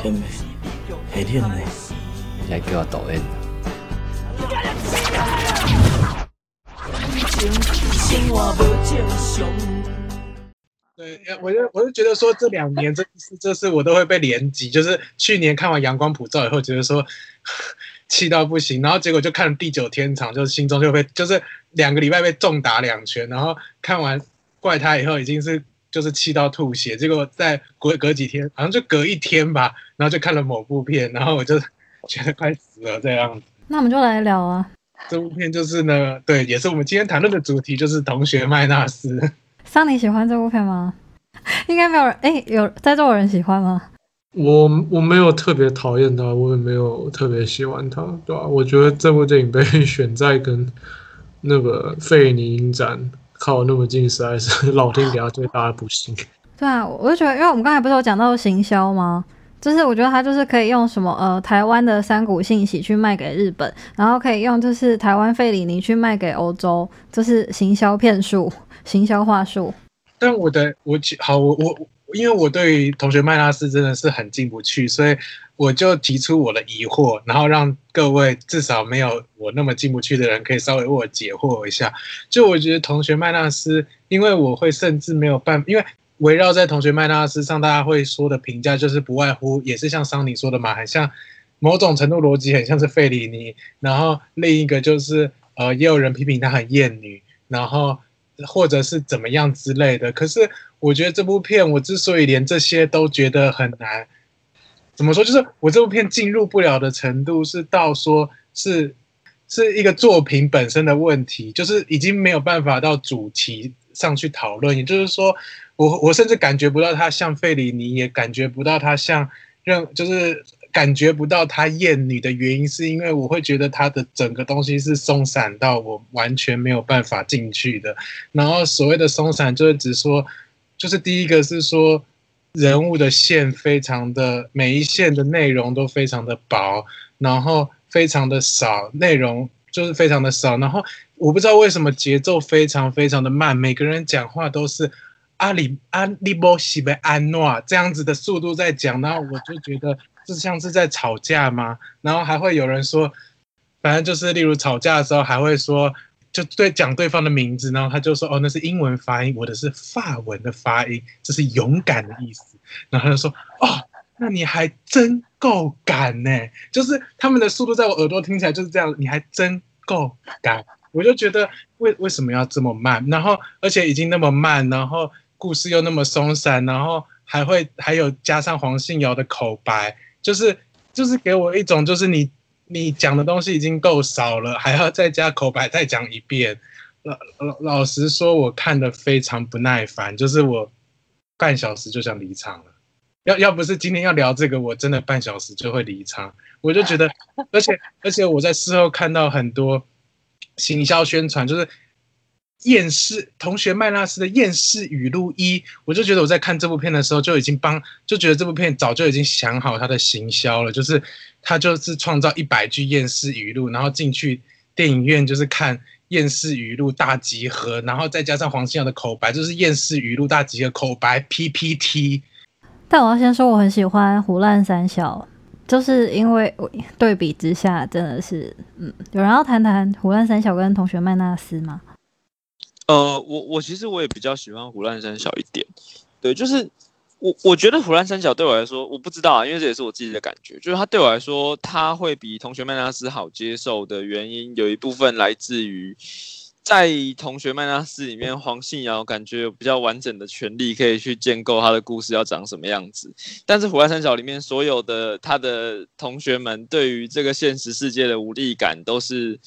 天美，黑天呢？来叫我导演。对，我就我就觉得说这两年这次这次我都会被连击，就是去年看完《阳光普照》以后，觉得说气到不行，然后结果就看了《地久天长》，就心中就被就是两个礼拜被重打两拳，然后看完《怪胎》以后，已经是就是气到吐血，结果在隔隔几天，好像就隔一天吧，然后就看了某部片，然后我就 觉得快死了这样子。那我们就来聊啊，这部片就是呢，对，也是我们今天谈论的主题，就是同学麦纳斯。桑尼喜欢这部片吗？应该没有人哎，有在座有人喜欢吗？我我没有特别讨厌他，我也没有特别喜欢他，对吧？我觉得这部电影被选在跟那个《费尼影展》靠那么近，实在是老天给他最大的不幸。对啊，我就觉得，因为我们刚才不是有讲到行销吗？就是我觉得他就是可以用什么呃台湾的三股信息去卖给日本，然后可以用就是台湾费里尼去卖给欧洲，就是行销骗术。行销话术，但我的我好我我因为我对于同学麦拉斯真的是很进不去，所以我就提出我的疑惑，然后让各位至少没有我那么进不去的人可以稍微为我解惑一下。就我觉得同学麦拉斯，因为我会甚至没有办，因为围绕在同学麦拉斯上，大家会说的评价就是不外乎也是像桑尼说的嘛，很像某种程度逻辑很像是费里尼，然后另一个就是呃也有人批评他很厌女，然后。或者是怎么样之类的，可是我觉得这部片，我之所以连这些都觉得很难，怎么说？就是我这部片进入不了的程度，是到说是是一个作品本身的问题，就是已经没有办法到主题上去讨论。也就是说，我我甚至感觉不到它像费里尼，也感觉不到它像任，就是。感觉不到他厌女的原因，是因为我会觉得他的整个东西是松散到我完全没有办法进去的。然后所谓的松散，就是指说，就是第一个是说人物的线非常的每一线的内容都非常的薄，然后非常的少内容，就是非常的少。然后我不知道为什么节奏非常非常的慢，每个人讲话都是阿里阿里波西贝安诺这样子的速度在讲，然后我就觉得。就像是在吵架吗？然后还会有人说，反正就是例如吵架的时候，还会说，就对讲对方的名字，然后他就说，哦，那是英文发音，我的是法文的发音，这是勇敢的意思。然后他就说，哦，那你还真够敢呢！就是他们的速度在我耳朵听起来就是这样，你还真够敢。我就觉得为为什么要这么慢？然后而且已经那么慢，然后故事又那么松散，然后还会还有加上黄信尧的口白。就是就是给我一种，就是你你讲的东西已经够少了，还要再加口白再讲一遍。老老老实说，我看的非常不耐烦，就是我半小时就想离场了。要要不是今天要聊这个，我真的半小时就会离场。我就觉得，而且而且我在事后看到很多行销宣传，就是。厌世同学麦纳斯的厌世语录一，我就觉得我在看这部片的时候就已经帮，就觉得这部片早就已经想好它的行销了，就是他就是创造一百句厌世语录，然后进去电影院就是看厌世语录大集合，然后再加上黄信尧的口白，就是厌世语录大集合口白 PPT。但我要先说，我很喜欢《胡乱三小》，就是因为对比之下真的是，嗯，有人要谈谈《胡乱三小》跟同学麦纳斯吗？呃，我我其实我也比较喜欢胡乱三小一点，对，就是我我觉得胡乱三小对我来说，我不知道啊，因为这也是我自己的感觉，就是他对我来说，他会比同学麦纳斯好接受的原因，有一部分来自于在同学麦纳斯里面，黄信尧感觉有比较完整的权利可以去建构他的故事要长什么样子，但是胡乱三小里面所有的他的同学们对于这个现实世界的无力感都是。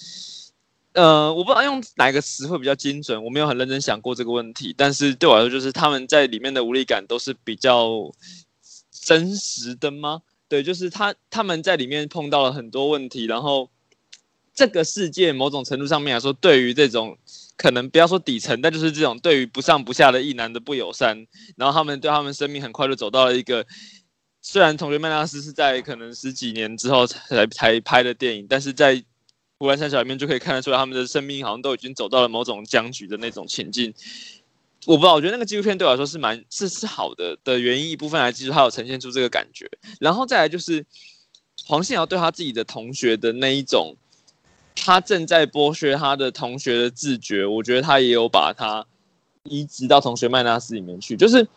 呃，我不知道用哪个词会比较精准，我没有很认真想过这个问题。但是对我来说，就是他们在里面的无力感都是比较真实的吗？对，就是他他们在里面碰到了很多问题，然后这个世界某种程度上面来说，对于这种可能不要说底层，但就是这种对于不上不下的异男的不友善，然后他们对他们生命很快就走到了一个，虽然同学麦纳斯是在可能十几年之后才才拍的电影，但是在湖南三小里面就可以看得出来，他们的生命好像都已经走到了某种僵局的那种情境。我不知道，我觉得那个纪录片对我来说是蛮是是好的的原因一部分来记住它有呈现出这个感觉，然后再来就是黄信尧对他自己的同学的那一种，他正在剥削他的同学的自觉，我觉得他也有把他移植到同学麦纳斯里面去，就是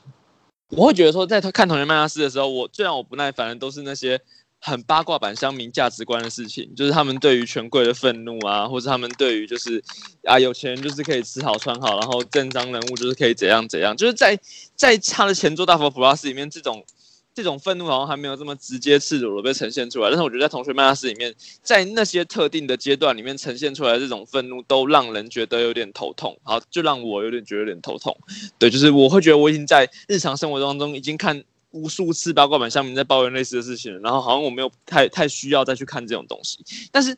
我会觉得说，在他看同学麦纳斯的时候，我最让我不耐烦的都是那些。很八卦版乡民价值观的事情，就是他们对于权贵的愤怒啊，或者他们对于就是啊有钱人就是可以吃好穿好，然后正商人物就是可以怎样怎样，就是在在他的前作大佛普拉斯里面，这种这种愤怒好像还没有这么直接赤裸裸被呈现出来。但是我觉得在同学麦拉斯里面，在那些特定的阶段里面呈现出来这种愤怒，都让人觉得有点头痛。好，就让我有点觉得有点头痛。对，就是我会觉得我已经在日常生活当中已经看。无数次八卦版上面在抱怨类似的事情，然后好像我没有太太需要再去看这种东西。但是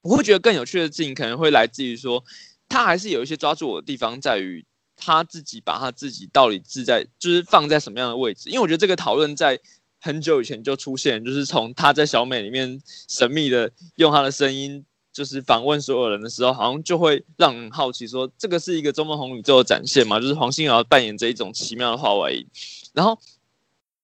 我会觉得更有趣的事情可能会来自于说，他还是有一些抓住我的地方，在于他自己把他自己到底置在就是放在什么样的位置。因为我觉得这个讨论在很久以前就出现，就是从他在小美里面神秘的用他的声音就是访问所有人的时候，好像就会让人好奇说，这个是一个中梦红宇宙的展现嘛？就是黄心瑶扮演这一种奇妙的话外音，然后。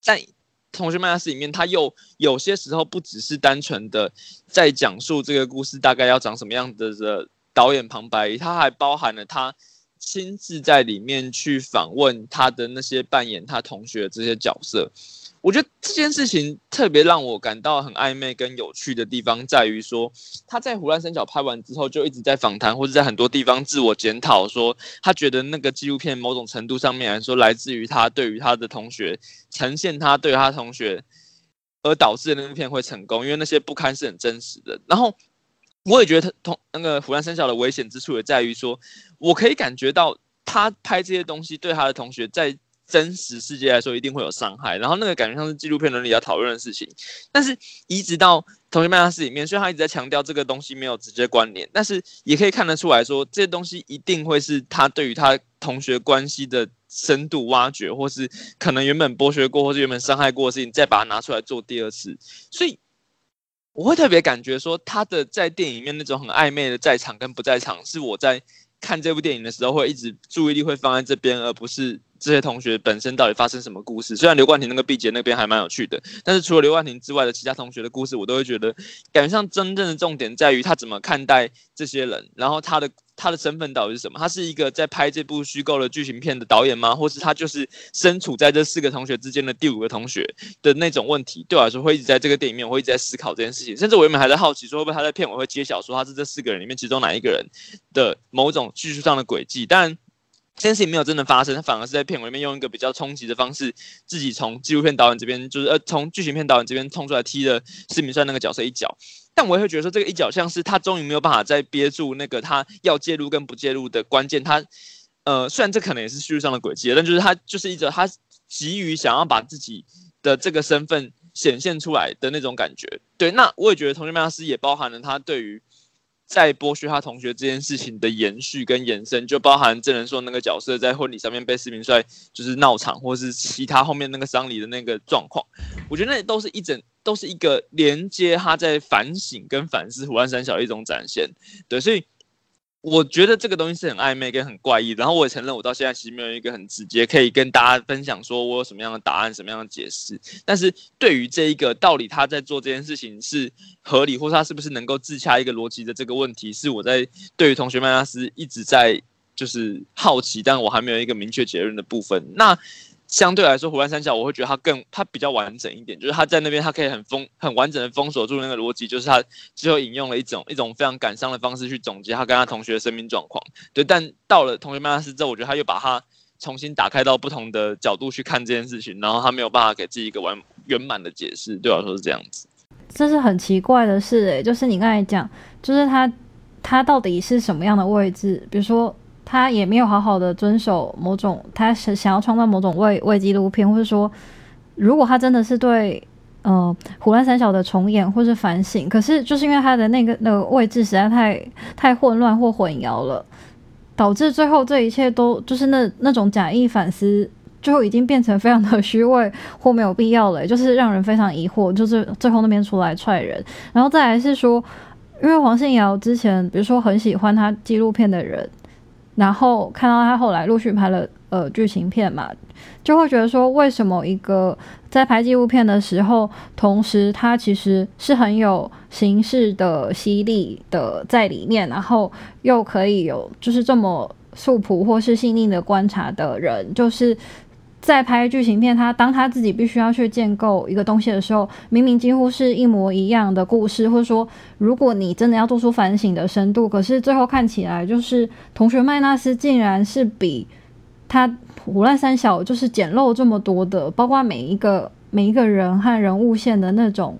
在同学麦拉斯里面，他又有些时候不只是单纯的在讲述这个故事大概要长什么样的的导演旁白，他还包含了他亲自在里面去访问他的那些扮演他同学的这些角色。我觉得这件事情特别让我感到很暧昧跟有趣的地方，在于说他在《胡乱三角》拍完之后，就一直在访谈或者在很多地方自我检讨，说他觉得那个纪录片某种程度上面来说，来自于他对于他的同学呈现他对他同学，而导致的那部片会成功，因为那些不堪是很真实的。然后我也觉得他同那个《胡乱三角》的危险之处也在于说，我可以感觉到他拍这些东西对他的同学在。真实世界来说，一定会有伤害。然后那个感觉像是纪录片伦理要讨论的事情，但是移植到《同学麦拉斯》里面，虽然他一直在强调这个东西没有直接关联，但是也可以看得出来说，这些东西一定会是他对于他同学关系的深度挖掘，或是可能原本剥削过，或是原本伤害过的事情，再把它拿出来做第二次。所以我会特别感觉说，他的在电影里面那种很暧昧的在场跟不在场，是我在看这部电影的时候会一直注意力会放在这边，而不是。这些同学本身到底发生什么故事？虽然刘冠廷那个毕节那边还蛮有趣的，但是除了刘冠廷之外的其他同学的故事，我都会觉得，感觉上真正的重点在于他怎么看待这些人，然后他的。他的身份到底是什么？他是一个在拍这部虚构的剧情片的导演吗？或是他就是身处在这四个同学之间的第五个同学的那种问题？对我来说，会一直在这个电影里面，我会一直在思考这件事情。甚至我原本还在好奇，说会不会他在片尾会揭晓说他是这四个人里面其中哪一个人的某种叙述上的轨迹？但这件事情没有真的发生，他反而是在片尾里面用一个比较冲击的方式，自己从纪录片导演这边，就是呃从剧情片导演这边冲出来踢了施明帅那个角色一脚。但我也会觉得说，这个一脚像是他终于没有办法再憋住那个他要介入跟不介入的关键。他呃，虽然这可能也是叙述上的轨迹，但就是他就是一直他急于想要把自己的这个身份显现出来的那种感觉。对，那我也觉得《同学麦拉斯》也包含了他对于。在剥削他同学这件事情的延续跟延伸，就包含郑仁硕那个角色在婚礼上面被施明帅就是闹场，或是其他后面那个丧礼的那个状况，我觉得那都是一整都是一个连接他在反省跟反思《胡安三小》的一种展现。对，所以。我觉得这个东西是很暧昧跟很怪异，然后我也承认我到现在其实没有一个很直接可以跟大家分享说我有什么样的答案、什么样的解释。但是对于这一个到底他在做这件事情是合理，或者他是不是能够自洽一个逻辑的这个问题，是我在对于同学麦拉斯一直在就是好奇，但我还没有一个明确结论的部分。那。相对来说，《湖南三角》我会觉得它更它比较完整一点，就是它在那边它可以很封很完整的封锁住那个逻辑，就是他最后引用了一种一种非常感伤的方式去总结他跟他同学的生命状况。对，但到了《同学麦拉斯》之后，我觉得他又把它重新打开到不同的角度去看这件事情，然后他没有办法给自己一个完圆满的解释。对我来说是这样子。这是很奇怪的事诶，就是你刚才讲，就是他他到底是什么样的位置？比如说。他也没有好好的遵守某种，他想想要创造某种为为纪录片，或者说，如果他真的是对呃《胡乱三小》的重演或是反省，可是就是因为他的那个那个位置实在太太混乱或混淆了，导致最后这一切都就是那那种假意反思，最后已经变成非常的虚伪或没有必要了，就是让人非常疑惑，就是最后那边出来踹人，然后再来是说，因为黄信尧之前比如说很喜欢他纪录片的人。然后看到他后来陆续拍了呃剧情片嘛，就会觉得说，为什么一个在拍纪录片的时候，同时他其实是很有形式的犀利的在里面，然后又可以有就是这么素朴或是细腻的观察的人，就是。在拍剧情片，他当他自己必须要去建构一个东西的时候，明明几乎是一模一样的故事，或者说，如果你真的要做出反省的深度，可是最后看起来就是同学麦纳斯竟然是比他胡乱三小就是简陋这么多的，包括每一个每一个人和人物线的那种，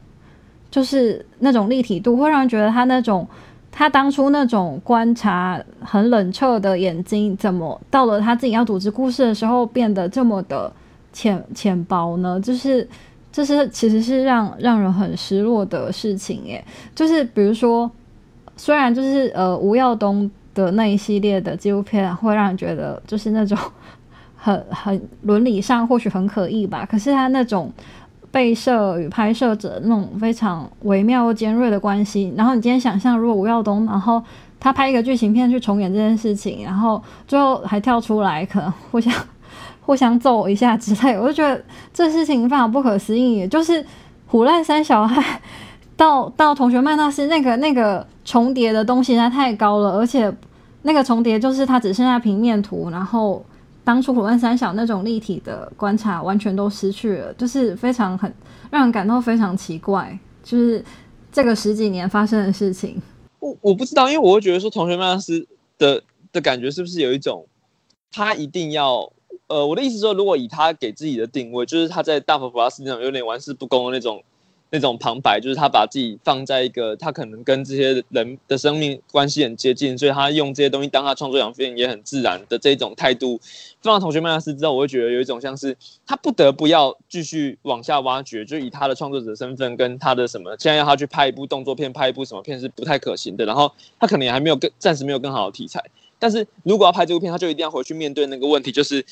就是那种立体度，会让人觉得他那种。他当初那种观察很冷彻的眼睛，怎么到了他自己要组织故事的时候变得这么的浅浅薄呢？就是，这是其实是让让人很失落的事情耶。就是比如说，虽然就是呃吴耀东的那一系列的纪录片会让人觉得就是那种很很伦理上或许很可疑吧，可是他那种。被摄与拍摄者那种非常微妙又尖锐的关系，然后你今天想象，如果吴耀东，然后他拍一个剧情片去重演这件事情，然后最后还跳出来，可能互相互相揍一下之类，我就觉得这事情非常不可思议。就是虎烂三小孩到到同学麦纳斯那个那个重叠的东西，它太高了，而且那个重叠就是它只剩下平面图，然后。当初《虎乱三小》那种立体的观察完全都失去了，就是非常很让人感到非常奇怪，就是这个十几年发生的事情。我我不知道，因为我会觉得说，同学麦纳斯的的感觉是不是有一种他一定要呃，我的意思说，如果以他给自己的定位，就是他在大佛普拉斯那种有点玩世不恭的那种。那种旁白就是他把自己放在一个他可能跟这些人的生命关系很接近，所以他用这些东西当他创作养分也很自然的这种态度。放到同学麦纳斯之后，我会觉得有一种像是他不得不要继续往下挖掘，就以他的创作者身份跟他的什么，现在要他去拍一部动作片，拍一部什么片是不太可行的。然后他可能也还没有更暂时没有更好的题材，但是如果要拍这部片，他就一定要回去面对那个问题，就是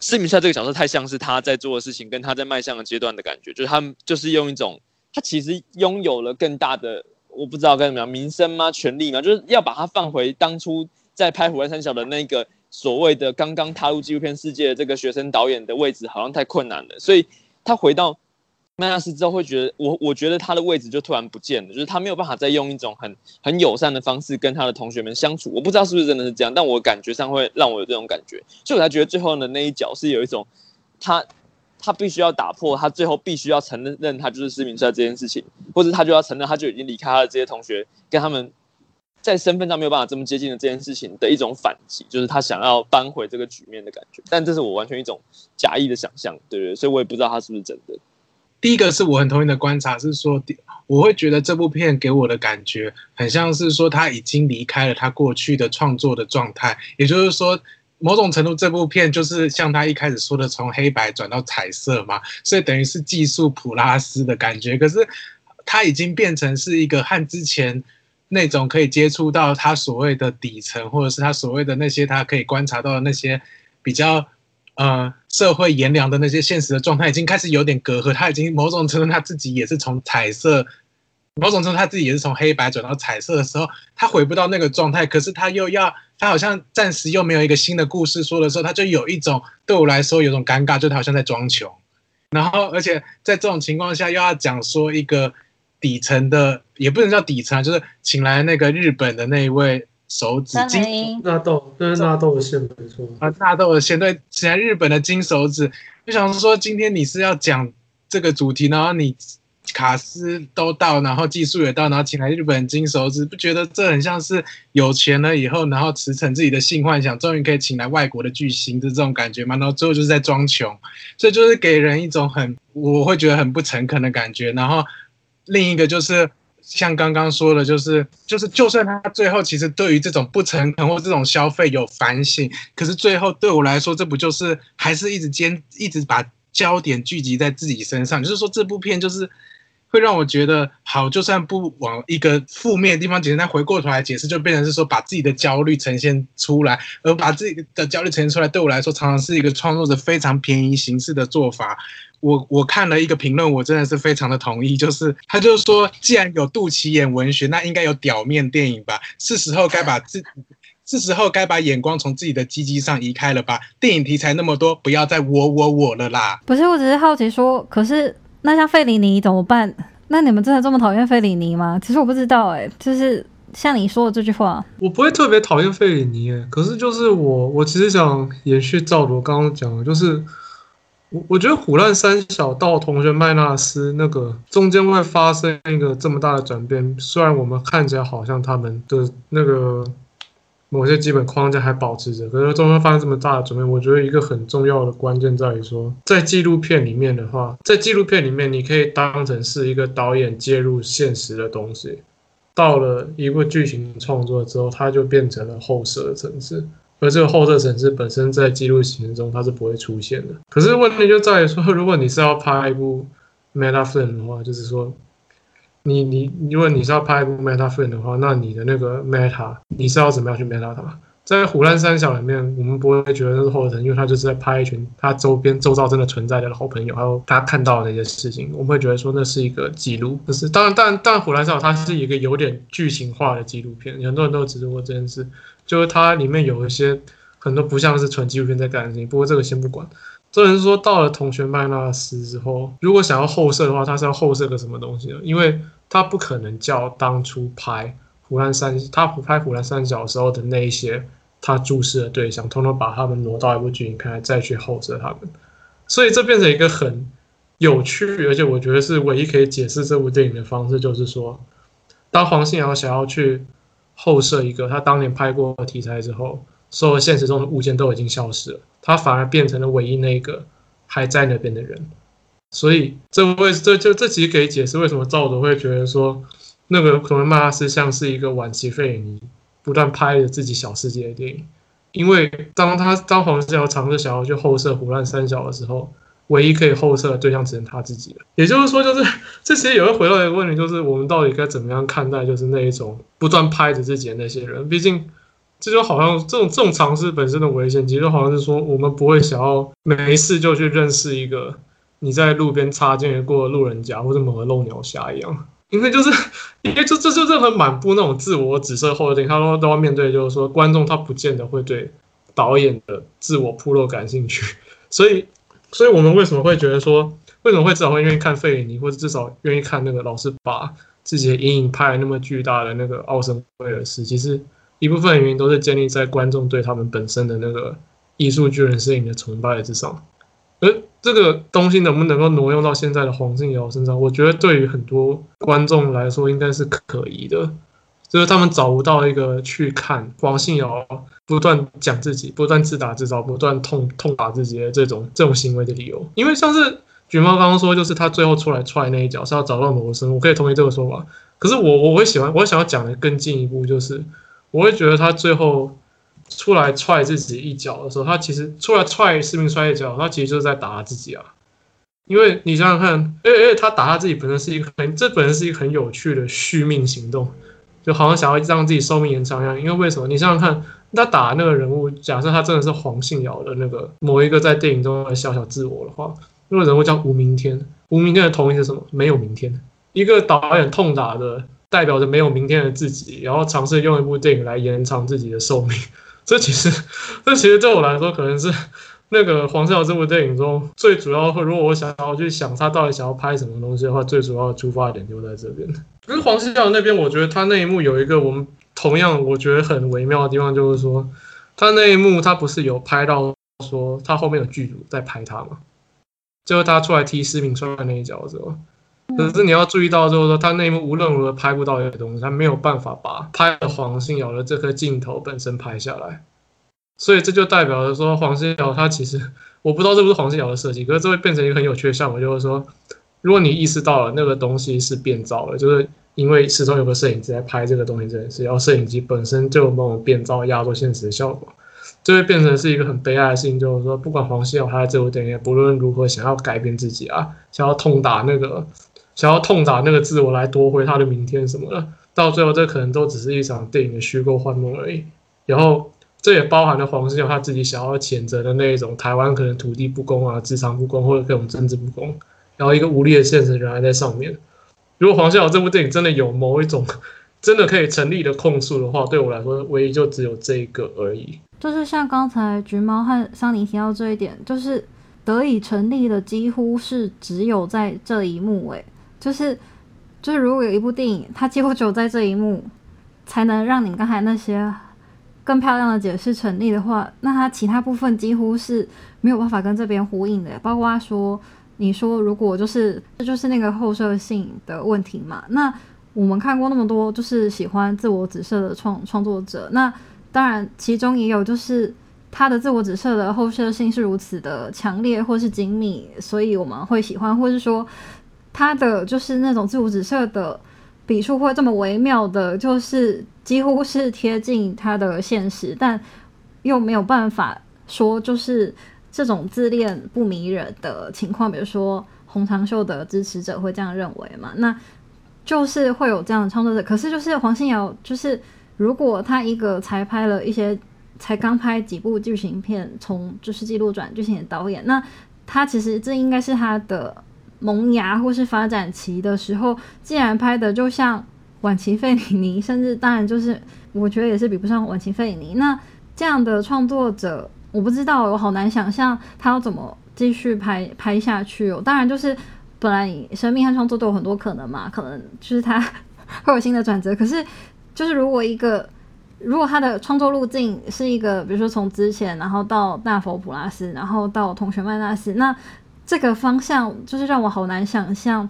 施明帅这个角色太像是他在做的事情，跟他在迈向的阶段的感觉，就是他们就是用一种。他其实拥有了更大的，我不知道该怎么样，名声吗？权力吗？就是要把他放回当初在拍《虎兰三小》的那个所谓的刚刚踏入纪录片世界的这个学生导演的位置，好像太困难了。所以他回到麦纳斯之后，会觉得我我觉得他的位置就突然不见了，就是他没有办法再用一种很很友善的方式跟他的同学们相处。我不知道是不是真的是这样，但我感觉上会让我有这种感觉，所以我才觉得最后的那一角是有一种他。他必须要打破，他最后必须要承认他就是失明帅这件事情，或者他就要承认他就已经离开他的这些同学，跟他们在身份上没有办法这么接近的这件事情的一种反击，就是他想要扳回这个局面的感觉。但这是我完全一种假意的想象，对不对？所以我也不知道他是不是真的。第一个是我很同意的观察是说，我会觉得这部片给我的感觉很像是说他已经离开了他过去的创作的状态，也就是说。某种程度，这部片就是像他一开始说的，从黑白转到彩色嘛，所以等于是技术普拉斯的感觉。可是他已经变成是一个和之前那种可以接触到他所谓的底层，或者是他所谓的那些他可以观察到的那些比较呃社会炎凉的那些现实的状态，已经开始有点隔阂。他已经某种程度他自己也是从彩色。某种程度，他自己也是从黑白转到彩色的时候，他回不到那个状态。可是他又要，他好像暂时又没有一个新的故事说的时候，他就有一种对我来说有种尴尬，就他好像在装穷。然后，而且在这种情况下，又要讲说一个底层的，也不能叫底层，就是请来那个日本的那一位手指金纳豆，那是纳豆的线没错啊，纳豆的线对，请来日本的金手指，就想说今天你是要讲这个主题，然后你。卡斯都到，然后技术也到，然后请来日本金手指，不觉得这很像是有钱了以后，然后驰骋自己的性幻想，终于可以请来外国的巨星的这种感觉吗？然后最后就是在装穷，所以就是给人一种很我会觉得很不诚恳的感觉。然后另一个就是像刚刚说的，就是就是就算他最后其实对于这种不诚恳或这种消费有反省，可是最后对我来说，这不就是还是一直坚一直把焦点聚集在自己身上，就是说这部片就是。会让我觉得好，就算不往一个负面的地方解释，但回过头来解释，就变成是说把自己的焦虑呈现出来，而把自己的焦虑呈现出来，对我来说常常是一个创作者非常便宜形式的做法。我我看了一个评论，我真的是非常的同意，就是他就是说，既然有肚脐眼文学，那应该有屌面电影吧？是时候该把自是时候该把眼光从自己的鸡鸡上移开了吧？电影题材那么多，不要再我我我了啦！不是，我只是好奇说，可是那像费里尼怎么办？那你们真的这么讨厌费里尼吗？其实我不知道、欸，哎，就是像你说的这句话，我不会特别讨厌费里尼耶，可是就是我，我其实想延续赵罗刚刚讲的，就是我我觉得虎烂三小到同学麦纳斯那个中间会发生一个这么大的转变，虽然我们看起来好像他们的那个某些基本框架还保持着，可是中间发生这么大的转变，我觉得一个很重要的关键在于说，在纪录片里面的话，在纪录片里面你可以当成是一个导演介入现实的东西。到了一部剧情创作之后，它就变成了后设层次，而这个后设层次本身在记录形式中它是不会出现的。可是问题就在于说，如果你是要拍一部 meta film 的话，就是说，你你如果你是要拍一部 meta film 的话，那你的那个 meta 你是要怎么样去 meta 它？在《虎烂三小》里面，我们不会觉得那是后层，因为他就是在拍一群他周边周遭真的存在的好朋友，还有他看到的那些事情，我们会觉得说那是一个记录。可是当然，当然，但《虎烂三小》它是一个有点剧情化的纪录片，很多人都指出过这件事，就是它里面有一些很多不像是纯纪录片在干的事情。不过这个先不管，这人说到了同学麦纳斯之后，如果想要后设的话，他是要后设个什么东西呢？因为他不可能叫当初拍《湖南三》他不拍《湖南三小》时候的那一些。他注视的对象，通通把他们挪到一部剧情片来，再去后设他们，所以这变成一个很有趣，而且我觉得是唯一可以解释这部电影的方式，就是说，当黄信尧想要去后设一个他当年拍过的题材之后，所有现实中的物件都已经消失了，他反而变成了唯一那个还在那边的人，所以这为这就这其实可以解释为什么赵总会觉得说，那个可能马拉斯像是一个晚期费尼。不断拍着自己小世界的电影，因为当他当黄信尧尝试想要去后设《胡乱三小》的时候，唯一可以后设的对象只能他自己了。也就是说，就是 这其实也会回到一个问题，就是我们到底该怎么样看待，就是那一种不断拍着自己的那些人？毕竟，这就好像这种这种尝试本身的危险，其实好像是说，我们不会想要没事就去认识一个你在路边擦肩而过路人甲或者某个漏鸟侠一样。因为就是，因为这这就任何满布那种自我紫色后电影，他都都要面对，就是说观众他不见得会对导演的自我铺露感兴趣，所以，所以我们为什么会觉得说，为什么会至少会愿意看费里尼，或者至少愿意看那个老师把自己的阴影拍那么巨大的那个奥森威尔斯？其实一部分原因都是建立在观众对他们本身的那个艺术巨人摄影的崇拜之上。而这个东西能不能够挪用到现在的黄信尧身上？我觉得对于很多观众来说，应该是可疑的，就是他们找不到一个去看黄信尧不断讲自己、不断自打自招、不断痛痛打自己的这种这种行为的理由。因为像是橘猫刚刚说，就是他最后出来踹那一脚是要找到谋生，我可以同意这个说法。可是我我会喜欢，我想要讲的更进一步，就是我会觉得他最后。出来踹自己一脚的时候，他其实出来踹士兵摔一脚，他其实就是在打他自己啊。因为你想想看，哎哎，他打他自己本身是一个很，这本身是一个很有趣的续命行动，就好像想要让自己寿命延长一样。因为为什么？你想想看，他打那个人物，假设他真的是黄信尧的那个某一个在电影中的小小自我的话，那个人物叫吴明天。吴明天的同义是什么？没有明天。一个导演痛打的，代表着没有明天的自己，然后尝试用一部电影来延长自己的寿命。这其实，这其实对我来说，可能是那个黄孝这部电影中最主要。如果我想要去想他到底想要拍什么东西的话，最主要的出发点就在这边。可是黄孝那边，我觉得他那一幕有一个我们同样我觉得很微妙的地方，就是说他那一幕他不是有拍到说他后面有剧组在拍他吗？就是他出来踢施明川那一脚的时候。可是你要注意到，就是说他那一幕无论如何拍不到一个东西，他没有办法把拍黄信尧的这颗镜头本身拍下来，所以这就代表着说黄信尧他其实我不知道是不是黄信尧的设计，可是这会变成一个很有趣的效果，就是说如果你意识到了那个东西是变造的，就是因为始终有个摄影机在拍这个东西这件事，然后摄影机本身就有某种变造压缩现实的效果，就会变成是一个很悲哀的事情，就是说不管黄信尧他在这部电影不论如何想要改变自己啊，想要痛打那个。想要痛打那个自我来夺回他的明天什么的，到最后这可能都只是一场电影的虚构幻梦而已。然后这也包含了黄信尧他自己想要谴责的那一种台湾可能土地不公啊、职场不公或者各种政治不公，然后一个无力的现实仍然在上面。如果黄信尧这部电影真的有某一种 真的可以成立的控诉的话，对我来说，唯一就只有这一个而已。就是像刚才橘猫和桑尼提到这一点，就是得以成立的几乎是只有在这一幕，诶，就是就是如果有一部电影，它几乎只有在这一幕才能让你刚才那些更漂亮的解释成立的话，那它其他部分几乎是没有办法跟这边呼应的，包括说你说如果就是这就是那个后设性的问题嘛，那我们看过那么多就是喜欢自我指涉的创创作者，那。当然，其中也有就是他的自我指涉的后设性是如此的强烈或是精密，所以我们会喜欢，或是说他的就是那种自我指涉的笔触会这么微妙的，就是几乎是贴近他的现实，但又没有办法说就是这种自恋不迷人的情况，比如说洪长秀的支持者会这样认为嘛？那就是会有这样的创作者，可是就是黄信尧就是。如果他一个才拍了一些，才刚拍几部剧情片，从就是记录转剧情的导演，那他其实这应该是他的萌芽或是发展期的时候，既然拍的就像晚期费里尼，甚至当然就是我觉得也是比不上晚期费里尼，那这样的创作者，我不知道，我好难想象他要怎么继续拍拍下去哦。当然就是本来生命和创作都有很多可能嘛，可能就是他 会有新的转折，可是。就是如果一个，如果他的创作路径是一个，比如说从之前，然后到大佛普拉斯，然后到同学麦纳斯，那这个方向就是让我好难想象，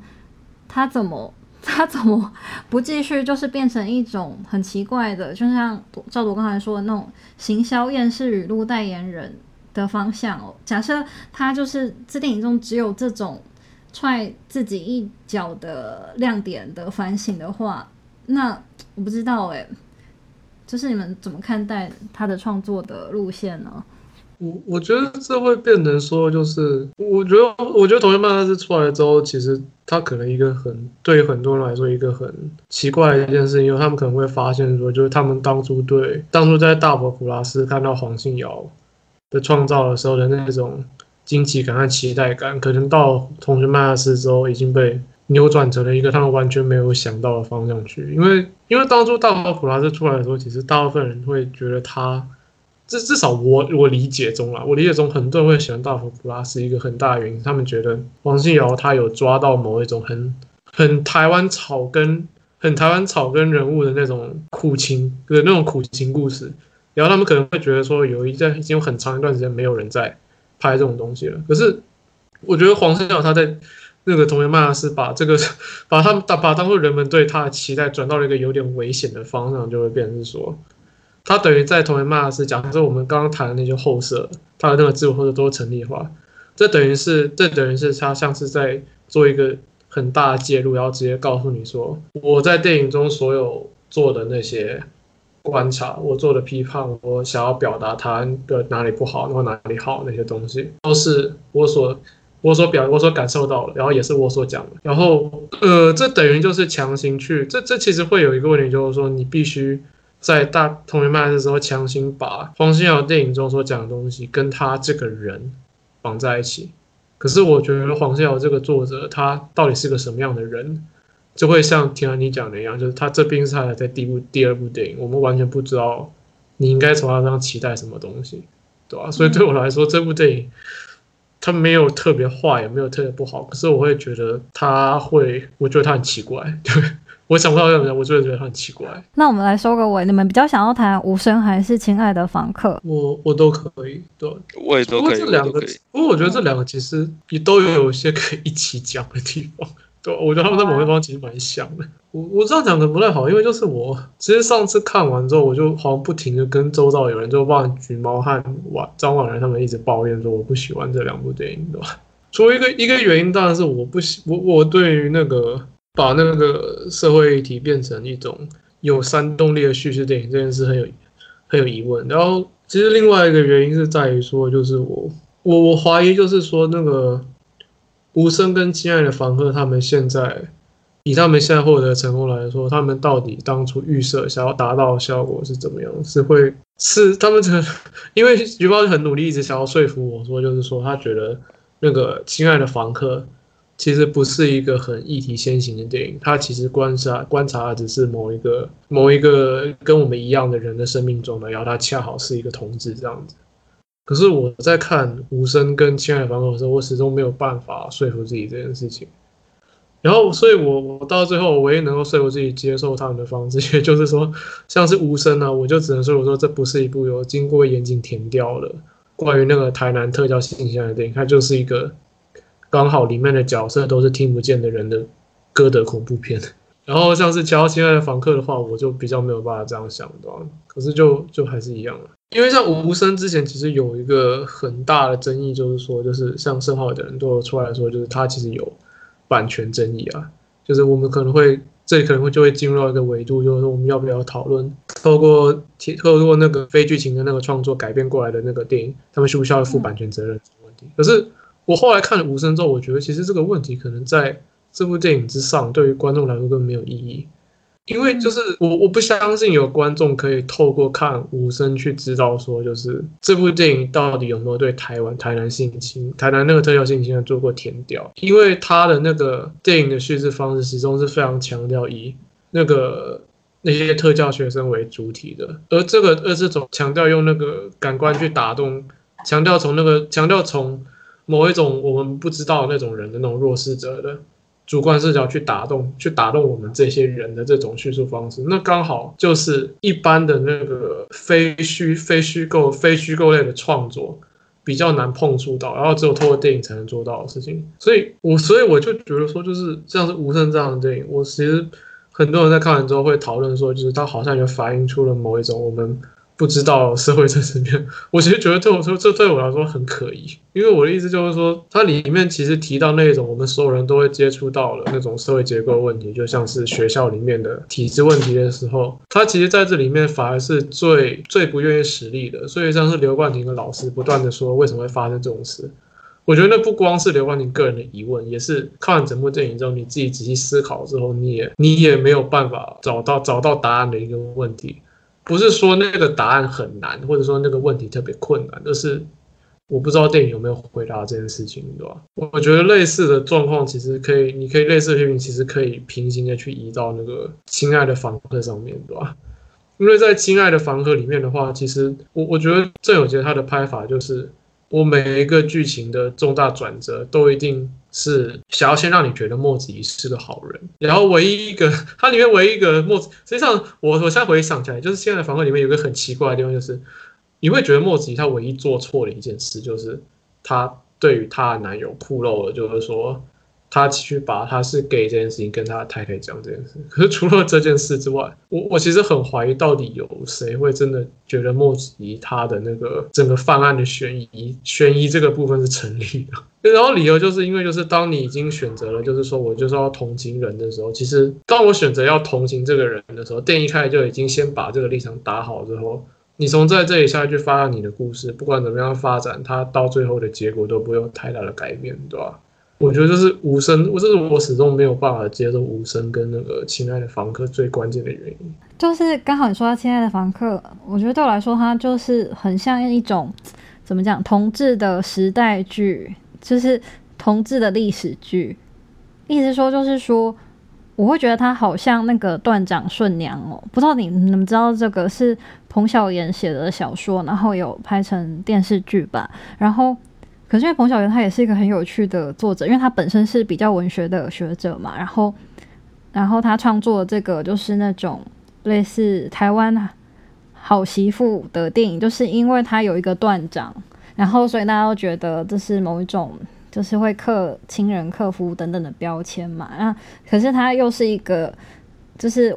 他怎么 他怎么 不继续，就是变成一种很奇怪的，就像赵铎刚才说的那种行销厌世语录代言人的方向哦。假设他就是这电影中只有这种踹自己一脚的亮点的反省的话。那我不知道哎，就是你们怎么看待他的创作的路线呢？我我觉得这会变成说，就是我觉得，我觉得《同学们》他是出来之后，其实他可能一个很对很多人来说一个很奇怪的一件事情，因为他们可能会发现说，就是他们当初对当初在大伯普拉斯看到黄信尧的创造的时候的那种惊奇感和期待感，可能到《同学曼斯》之后已经被。扭转成了一个他们完全没有想到的方向去，因为因为当初大佛普拉斯出来的时候，其实大部分人会觉得他，至至少我我理解中啊，我理解中很多人会喜欢大佛普拉斯一个很大的原因，他们觉得王信尧他有抓到某一种很很台湾草根、很台湾草根人物的那种苦情的那种苦情故事，然后他们可能会觉得说，有一段已经有很长一段时间没有人在拍这种东西了，可是我觉得黄信尧他在。那个同学曼斯把这个把他们把把当做人们对他的期待转到了一个有点危险的方向，就会变成说，他等于在同学曼斯讲，就是我们刚刚谈的那些后设，他的那个自我后设都是成立的话，这等于是这等于是他像是在做一个很大的介入，然后直接告诉你说，我在电影中所有做的那些观察，我做的批判，我想要表达他的哪里不好，然后哪里好那些东西，都是我所。我所表，我所感受到的，然后也是我所讲的，然后呃，这等于就是强行去，这这其实会有一个问题，就是说你必须在大同学麦的时候强行把黄信尧电影中所讲的东西跟他这个人绑在一起。可是我觉得黄信尧这个作者他到底是个什么样的人，就会像听完你讲的一样，就是他这边是他在第一部、第二部电影，我们完全不知道你应该从他身上期待什么东西，对吧？所以对我来说，这部电影。他没有特别坏，也没有特别不好，可是我会觉得他会，我觉得他很奇怪。对我想不到怎么样，我就会觉得他很奇怪。那我们来收个尾，你们比较想要谈无声还是亲爱的房客？我我都可以，对，我也都可以。这两个，不过我觉得这两个其实也都有一些可以一起讲的地方。对，我觉得他们在某地方其实蛮像的。我我这样讲的不太好，因为就是我其实上次看完之后，我就好像不停的跟周遭有人，就帮橘猫和婉张婉然他们一直抱怨说我不喜欢这两部电影，对吧？除了一个一个原因，当然是我不喜我我对于那个把那个社会议题变成一种有煽动力的叙事电影这件事很有很有疑问。然后其实另外一个原因是在于说，就是我我我怀疑就是说那个。无声跟亲爱的房客，他们现在以他们现在获得成功来说，他们到底当初预设想要达到的效果是怎么样？是会是他们这 因为橘猫很努力，一直想要说服我说，就是说他觉得那个亲爱的房客其实不是一个很议题先行的电影，它其实观察观察的只是某一个某一个跟我们一样的人的生命中的，然后他恰好是一个同志这样子。可是我在看《无声》跟《亲爱的房客》的时候，我始终没有办法说服自己这件事情。然后，所以我我到最后唯一能够说服自己接受他们的方式，也就是说，像是《无声》呢，我就只能说，我说这不是一部有经过严谨填调的关于那个台南特教性向的电影，它就是一个。刚好里面的角色都是听不见的人的歌德恐怖片，然后像是《乔亲爱的房客》的话，我就比较没有办法这样想，对吧？可是就就还是一样了，因为像《无声》之前其实有一个很大的争议，就是说，就是像盛浩的人都有出来说，就是他其实有版权争议啊，就是我们可能会这可能会就会进入到一个维度，就是说我们要不要讨论透过透过那个非剧情的那个创作改变过来的那个电影，他们需不需要负版权责任这个问题？可是。我后来看了《无声》之后，我觉得其实这个问题可能在这部电影之上，对于观众来说根本没有意义，因为就是我我不相信有观众可以透过看《无声》去知道说，就是这部电影到底有没有对台湾台南性侵、台南那个特效性侵做过填调，因为他的那个电影的叙事方式始终是非常强调以那个那些特教学生为主体的，而这个而这种强调用那个感官去打动，强调从那个强调从。某一种我们不知道那种人的那种弱势者的主观视角去打动，去打动我们这些人的这种叙述方式，那刚好就是一般的那个非虚、非虚构、非虚构类的创作比较难碰触到，然后只有透过电影才能做到的事情。所以，我所以我就觉得说，就是像是《无声》这样的电影，我其实很多人在看完之后会讨论说，就是它好像也反映出了某一种我们。不知道社会在身边，我其实觉得对我说，这对我来说很可疑。因为我的意思就是说，它里面其实提到那种我们所有人都会接触到了那种社会结构问题，就像是学校里面的体制问题的时候，他其实在这里面反而是最最不愿意实力的。所以像是刘冠廷的老师不断的说为什么会发生这种事，我觉得那不光是刘冠廷个人的疑问，也是看完整部电影之后你自己仔细思考之后，你也你也没有办法找到找到答案的一个问题。不是说那个答案很难，或者说那个问题特别困难，而是我不知道电影有没有回答这件事情，对吧？我觉得类似的状况其实可以，你可以类似的批评，其实可以平行的去移到那个《亲爱的房客》上面，对吧？因为在《亲爱的房客》里面的话，其实我我觉得郑有杰他的拍法就是。我每一个剧情的重大转折，都一定是想要先让你觉得莫子怡是个好人，然后唯一一个它里面唯一一个莫，实际上我我现在回想起来，就是《现在的房客》里面有个很奇怪的地方，就是你会觉得莫子怡她唯一做错的一件事，就是她对于她的男友暴露了，就是说。他去把他是 gay 这件事情跟他太太讲这件事，可是除了这件事之外，我我其实很怀疑到底有谁会真的觉得莫子怡他的那个整个犯案的悬疑悬疑这个部分是成立的。然后理由就是因为就是当你已经选择了就是说我就是要同情人的时候，其实当我选择要同情这个人的时候，电影一开始就已经先把这个立场打好之后，你从在这里下去发展你的故事，不管怎么样发展，它到最后的结果都不会有太大的改变，对吧？我觉得这是无声，我这是我始终没有办法接受无声跟那个亲爱的房客最关键的原因。就是刚好你说到亲爱的房客，我觉得对我来说，它就是很像一种怎么讲，同志的时代剧，就是同志的历史剧。意思说，就是说，我会觉得它好像那个断掌顺娘哦，不知道你你们知道这个是彭小妍写的小说，然后有拍成电视剧吧，然后。可是因为彭小妍她也是一个很有趣的作者，因为她本身是比较文学的学者嘛，然后，然后她创作这个就是那种类似台湾好媳妇的电影，就是因为她有一个断掌，然后所以大家都觉得这是某一种就是会克亲人、克夫等等的标签嘛。那可是她又是一个就是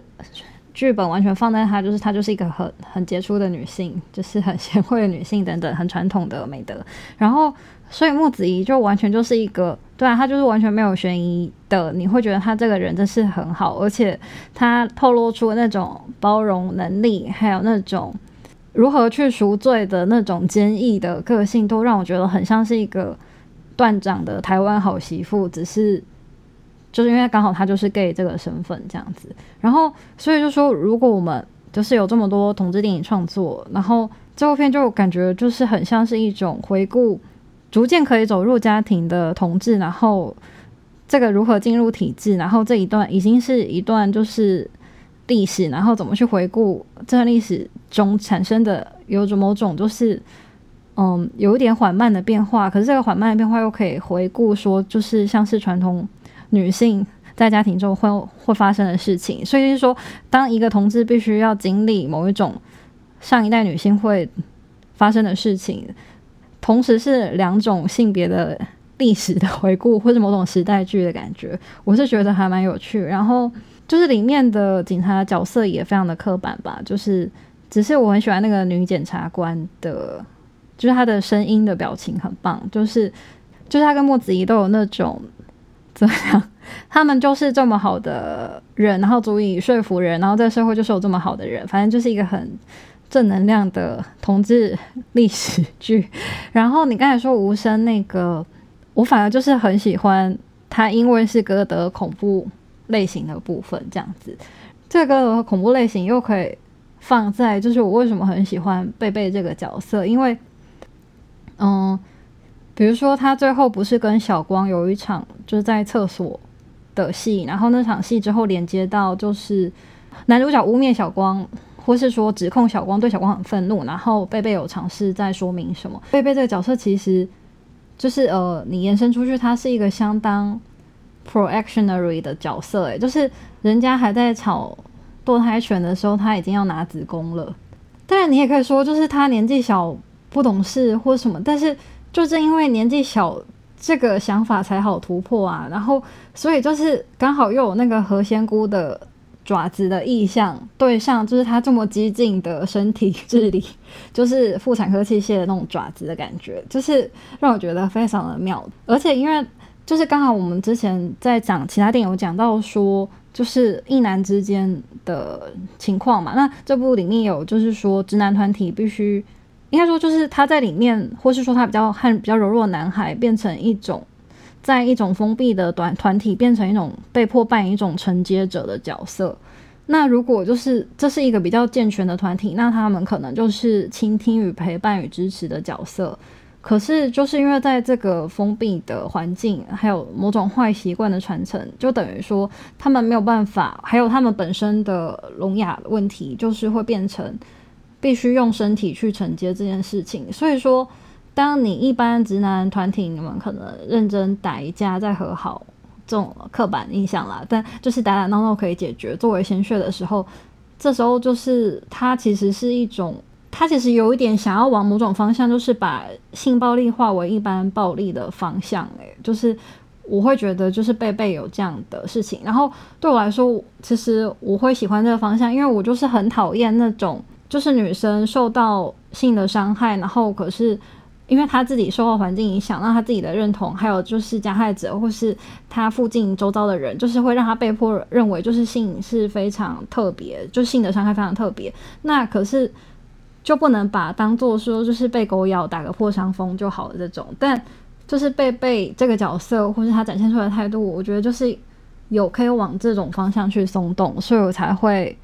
剧本完全放在她，就是她就是一个很很杰出的女性，就是很贤惠的女性等等，很传统的美德，然后。所以木子怡就完全就是一个，对啊，他就是完全没有悬疑的，你会觉得他这个人真是很好，而且他透露出那种包容能力，还有那种如何去赎罪的那种坚毅的个性，都让我觉得很像是一个断掌的台湾好媳妇，只是就是因为刚好他就是 gay 这个身份这样子，然后所以就说，如果我们就是有这么多同志电影创作，然后这部片就感觉就是很像是一种回顾。逐渐可以走入家庭的同志，然后这个如何进入体制，然后这一段已经是一段就是历史，然后怎么去回顾这段历史中产生的有着某种就是嗯有一点缓慢的变化，可是这个缓慢的变化又可以回顾说，就是像是传统女性在家庭中会会发生的事情，所以就是说，当一个同志必须要经历某一种上一代女性会发生的事情，同时是两种性别的。历史的回顾，或者某种时代剧的感觉，我是觉得还蛮有趣。然后就是里面的警察角色也非常的刻板吧，就是只是我很喜欢那个女检察官的，就是她的声音的表情很棒，就是 就是她跟莫子怡都有那种怎么样，他们就是这么好的人，然后足以说服人，然后在社会就是有这么好的人，反正就是一个很正能量的同志历史剧。然后你刚才说无声那个。我反而就是很喜欢他，因为是歌德恐怖类型的部分，这样子，这个恐怖类型又可以放在，就是我为什么很喜欢贝贝这个角色，因为，嗯，比如说他最后不是跟小光有一场就是在厕所的戏，然后那场戏之后连接到就是男主角污蔑小光，或是说指控小光对小光很愤怒，然后贝贝有尝试在说明什么，贝贝这个角色其实。就是呃，你延伸出去，他是一个相当 proactionary 的角色，诶，就是人家还在吵堕胎权的时候，他已经要拿子宫了。当然，你也可以说，就是他年纪小不懂事或什么，但是就正因为年纪小，这个想法才好突破啊。然后，所以就是刚好又有那个何仙姑的。爪子的意象对上，就是他这么激进的身体治理，就是妇产科器械的那种爪子的感觉，就是让我觉得非常的妙。而且因为就是刚好我们之前在讲其他电影有讲到说，就是一男之间的情况嘛，那这部里面有就是说直男团体必须，应该说就是他在里面，或是说他比较和比较柔弱的男孩变成一种。在一种封闭的团团体变成一种被迫扮演一种承接者的角色。那如果就是这是一个比较健全的团体，那他们可能就是倾听与陪伴与支持的角色。可是就是因为在这个封闭的环境，还有某种坏习惯的传承，就等于说他们没有办法，还有他们本身的聋哑问题，就是会变成必须用身体去承接这件事情。所以说。当你一般直男团体，你们可能认真打一架再和好，这种刻板印象啦。但就是打打闹闹可以解决，作为鲜血的时候，这时候就是他其实是一种，他其实有一点想要往某种方向，就是把性暴力化为一般暴力的方向。诶，就是我会觉得，就是贝贝有这样的事情。然后对我来说，其实我会喜欢这个方向，因为我就是很讨厌那种，就是女生受到性的伤害，然后可是。因为他自己受到环境影响，让他自己的认同，还有就是加害者或是他附近周遭的人，就是会让他被迫认为就是性是非常特别，就性的伤害非常特别。那可是就不能把当做说就是被狗咬打个破伤风就好了这种。但就是被被这个角色或是他展现出来的态度，我觉得就是有可以往这种方向去松动，所以我才会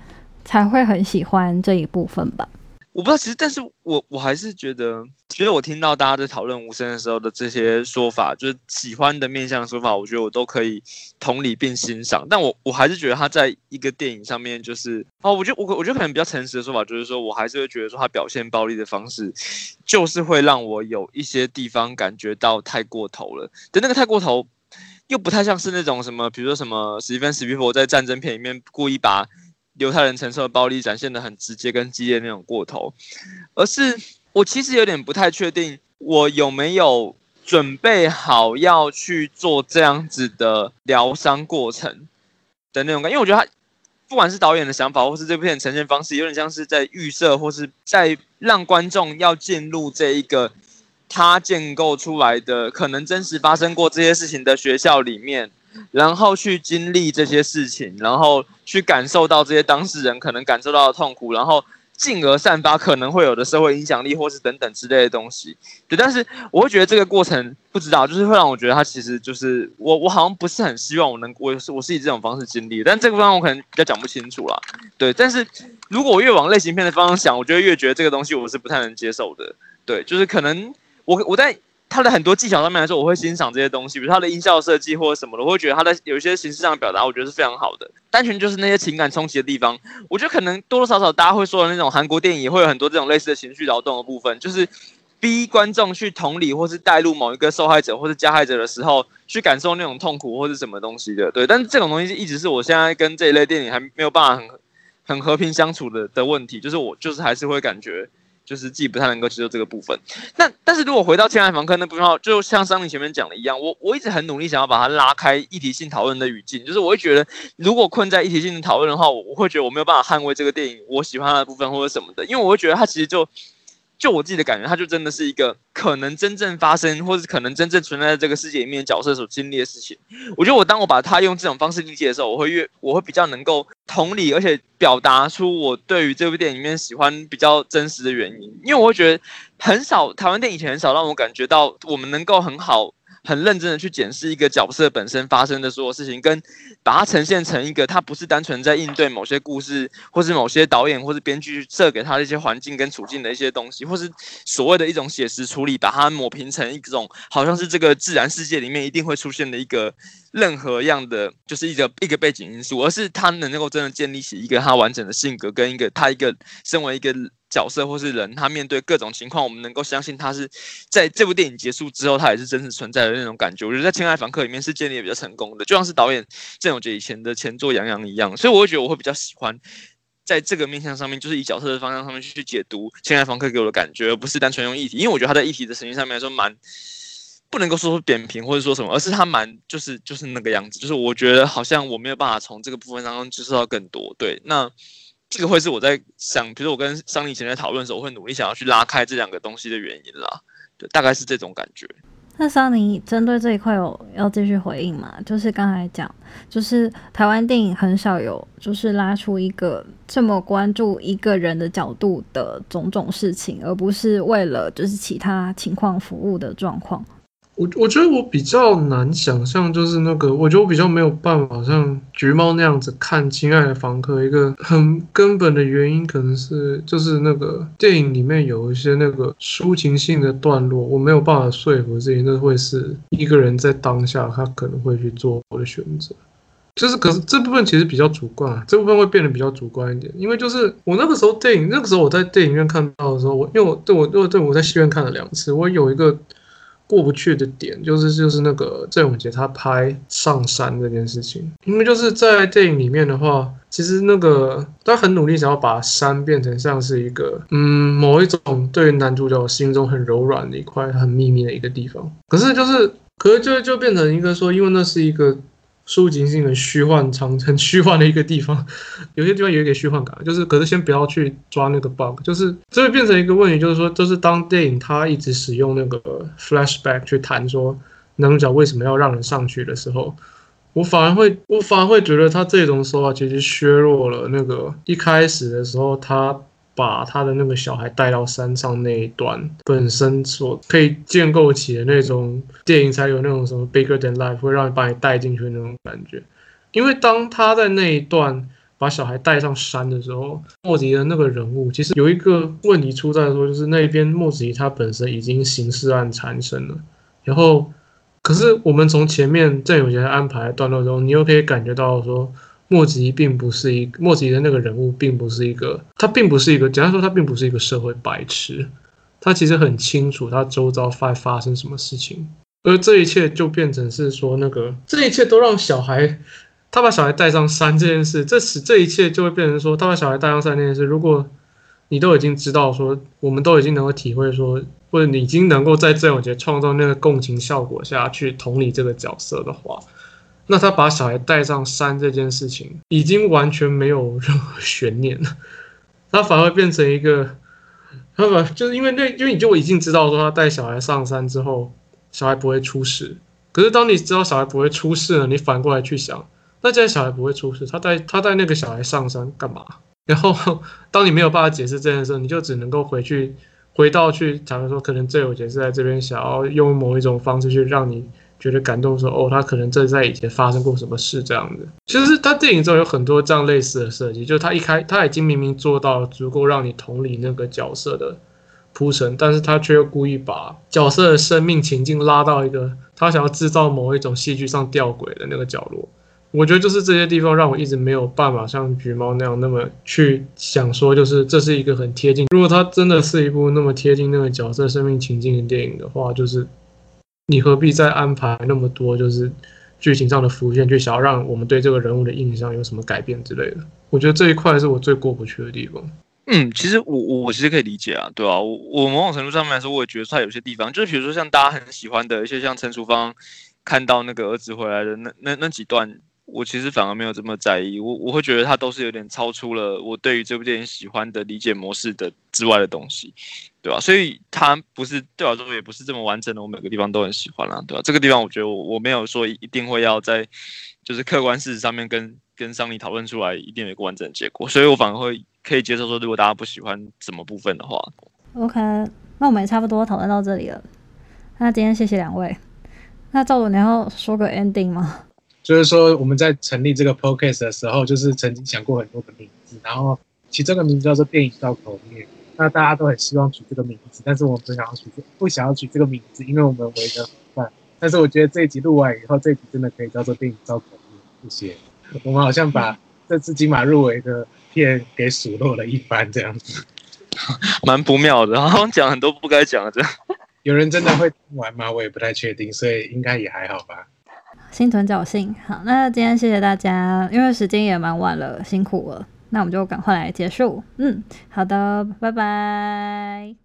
才会很喜欢这一部分吧。我不知道，其实，但是我我还是觉得，其实我听到大家在讨论无声的时候的这些说法，就是喜欢的面向说法，我觉得我都可以同理并欣赏。但我我还是觉得他在一个电影上面，就是哦，我觉得我我觉得可能比较诚实的说法，就是说我还是会觉得说他表现暴力的方式，就是会让我有一些地方感觉到太过头了。但那个太过头，又不太像是那种什么，比如说什么史蒂芬史皮佛在战争片里面故意把。犹太人承受的暴力展现的很直接跟激烈那种过头，而是我其实有点不太确定，我有没有准备好要去做这样子的疗伤过程的那种感，因为我觉得他不管是导演的想法，或是这部片呈现方式，有点像是在预设，或是在让观众要进入这一个他建构出来的可能真实发生过这些事情的学校里面。然后去经历这些事情，然后去感受到这些当事人可能感受到的痛苦，然后进而散发可能会有的社会影响力，或是等等之类的东西。对，但是我会觉得这个过程不知道，就是会让我觉得它其实就是我，我好像不是很希望我能，我是我是以这种方式经历，但这个方向我可能比较讲不清楚啦。对，但是如果我越往类型片的方向想，我觉得越觉得这个东西我是不太能接受的。对，就是可能我我在。他的很多技巧上面来说，我会欣赏这些东西，比如他的音效设计或者什么的，我会觉得他的有一些形式上的表达，我觉得是非常好的。单纯就是那些情感冲击的地方，我觉得可能多多少少大家会说的那种韩国电影也会有很多这种类似的情绪劳动的部分，就是逼观众去同理或是带入某一个受害者或是加害者的时候，去感受那种痛苦或是什么东西的。对，但是这种东西一直是我现在跟这一类电影还没有办法很很和平相处的的问题，就是我就是还是会感觉。就是自己不太能够接受这个部分，那但是如果回到《亲爱房客》那部分，就像桑尼前面讲的一样，我我一直很努力想要把它拉开议题性讨论的语境，就是我会觉得，如果困在议题性讨论的话，我我会觉得我没有办法捍卫这个电影我喜欢的部分或者什么的，因为我会觉得它其实就。就我自己的感觉，它就真的是一个可能真正发生，或者可能真正存在在这个世界里面角色所经历的事情。我觉得，我当我把它用这种方式理解的时候，我会越我会比较能够同理，而且表达出我对于这部电影里面喜欢比较真实的原因。因为我会觉得，很少台湾电影以前很少让我感觉到我们能够很好。很认真的去检视一个角色本身发生的所有事情，跟把它呈现成一个他不是单纯在应对某些故事，或是某些导演或是编剧设给他的一些环境跟处境的一些东西，或是所谓的一种写实处理，把它抹平成一种好像是这个自然世界里面一定会出现的一个任何样的就是一个一个背景因素，而是他能够真的建立起一个他完整的性格跟一个他一个身为一个。角色或是人，他面对各种情况，我们能够相信他是在这部电影结束之后，他也是真实存在的那种感觉。我觉得在《亲爱房客》里面是建立比较成功的，就像是导演郑有杰以前的前作《杨洋》一样。所以我会觉得我会比较喜欢在这个面向上面，就是以角色的方向上面去解读《亲爱房客》给我的感觉，而不是单纯用议题。因为我觉得他在议题的层面上面来说，蛮不能够说出扁平或者说什么，而是他蛮就是就是那个样子。就是我觉得好像我没有办法从这个部分当中知道更多。对，那。这个会是我在想，比如说我跟桑尼以前在讨论的时候，我会努力想要去拉开这两个东西的原因啦。对，大概是这种感觉。那桑尼针对这一块有要继续回应吗？就是刚才讲，就是台湾电影很少有就是拉出一个这么关注一个人的角度的种种事情，而不是为了就是其他情况服务的状况。我我觉得我比较难想象，就是那个，我觉得我比较没有办法像橘猫那样子看《亲爱的房客》。一个很根本的原因，可能是就是那个电影里面有一些那个抒情性的段落，我没有办法说服自己，那会是一个人在当下他可能会去做我的选择。就是，可是这部分其实比较主观啊，这部分会变得比较主观一点，因为就是我那个时候电影，那个时候我在电影院看到的时候，我因为我对我对我对我在戏院看了两次，我有一个。过不去的点就是就是那个郑永杰他拍上山这件事情，因为就是在电影里面的话，其实那个他很努力想要把山变成像是一个嗯某一种对男主角心中很柔软的一块很秘密的一个地方，可是就是可是就就变成一个说，因为那是一个。抒情性的虚幻场，很 虚幻的一个地方，有些地方有一点虚幻感，就是可是先不要去抓那个 bug，就是这会变成一个问题，就是说，就是当电影它一直使用那个 flashback 去谈说男主角为什么要让人上去的时候，我反而会，我反而会觉得他这种说法其实削弱了那个一开始的时候他。把他的那个小孩带到山上那一段，本身所可以建构起的那种电影才有那种什么 bigger than life，会让你把你带进去那种感觉。因为当他在那一段把小孩带上山的时候，莫子仪的那个人物其实有一个问题出在说，就是那边莫子他本身已经刑事案缠身了，然后可是我们从前面郑有杰安排段落中，你又可以感觉到说。莫吉并不是一莫吉的那个人物，并不是一个，他并不是一个，简单说，他并不是一个社会白痴，他其实很清楚他周遭发发生什么事情，而这一切就变成是说，那个这一切都让小孩，他把小孩带上山这件事，这使这一切就会变成说，他把小孩带上山这件事，如果你都已经知道说，我们都已经能够体会说，或者你已经能够在郑永杰创造那个共情效果下去同理这个角色的话。那他把小孩带上山这件事情，已经完全没有任何悬念了。他反而变成一个，他反就是因为那，因为你就已经知道说他带小孩上山之后，小孩不会出事。可是当你知道小孩不会出事了，你反过来去想，那既然小孩不会出事，他带他带那个小孩上山干嘛？然后当你没有办法解释这件事，你就只能够回去回到去假如说，可能最有解释在这边，想要用某一种方式去让你。觉得感动，说哦，他可能这在以前发生过什么事这样的。其实他电影中有很多这样类似的设计，就是他一开他已经明明做到足够让你同理那个角色的铺陈，但是他却又故意把角色的生命情境拉到一个他想要制造某一种戏剧上吊诡的那个角落。我觉得就是这些地方让我一直没有办法像橘猫那样那么去想说，就是这是一个很贴近。如果它真的是一部那么贴近那个角色生命情境的电影的话，就是你何必再安排那么多就是剧情上的浮现，去想要让我们对这个人物的印象有什么改变之类的？我觉得这一块是我最过不去的地方。嗯，其实我我我其实可以理解啊，对啊，我我某种程度上面来说，我也觉得他有些地方，就是比如说像大家很喜欢的一些像陈淑芳看到那个儿子回来的那那那几段。我其实反而没有这么在意，我我会觉得它都是有点超出了我对于这部电影喜欢的理解模式的之外的东西，对吧？所以它不是对我来说也不是这么完整的，我每个地方都很喜欢啦，对吧？这个地方我觉得我我没有说一定会要在就是客观事实上面跟跟桑尼讨论出来一定有一个完整的结果，所以我反而会可以接受说，如果大家不喜欢什么部分的话，OK，那我们也差不多讨论到这里了。那今天谢谢两位。那赵总，你要说个 ending 吗？就是说，我们在成立这个 podcast 的时候，就是曾经想过很多个名字，然后其中个名字叫做“电影造口面”。那大家都很希望取这个名字，但是我们不想要取，不想要取这个名字，因为我们为了饭。但是我觉得这一集录完以后，这一集真的可以叫做“电影造口面”。谢谢。我们好像把这次金马入围的片给数落了一番，这样子，蛮不妙的。然后讲很多不该讲的，这。有人真的会听完吗？我也不太确定，所以应该也还好吧。心存侥幸，好，那今天谢谢大家，因为时间也蛮晚了，辛苦了，那我们就赶快来结束。嗯，好的，拜拜。